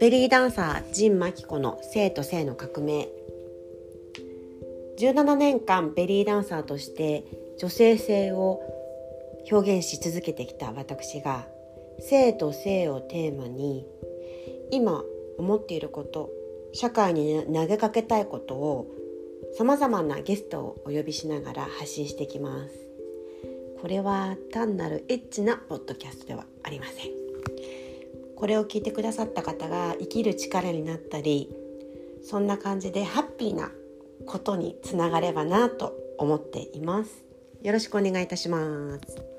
ベリーダンサージン・マキコの性と性の革命。17年間ベリーダンサーとして女性性を表現し続けてきた私が性と性をテーマに今思っていること社会に投げかけたいことをさまざまなゲストをお呼びしながら発信してきます。これは単なるエッチなポッドキャストではありません。これを聞いてくださった方が生きる力になったりそんな感じでハッピーなことにつながればなと思っています。よろしくお願いいたします。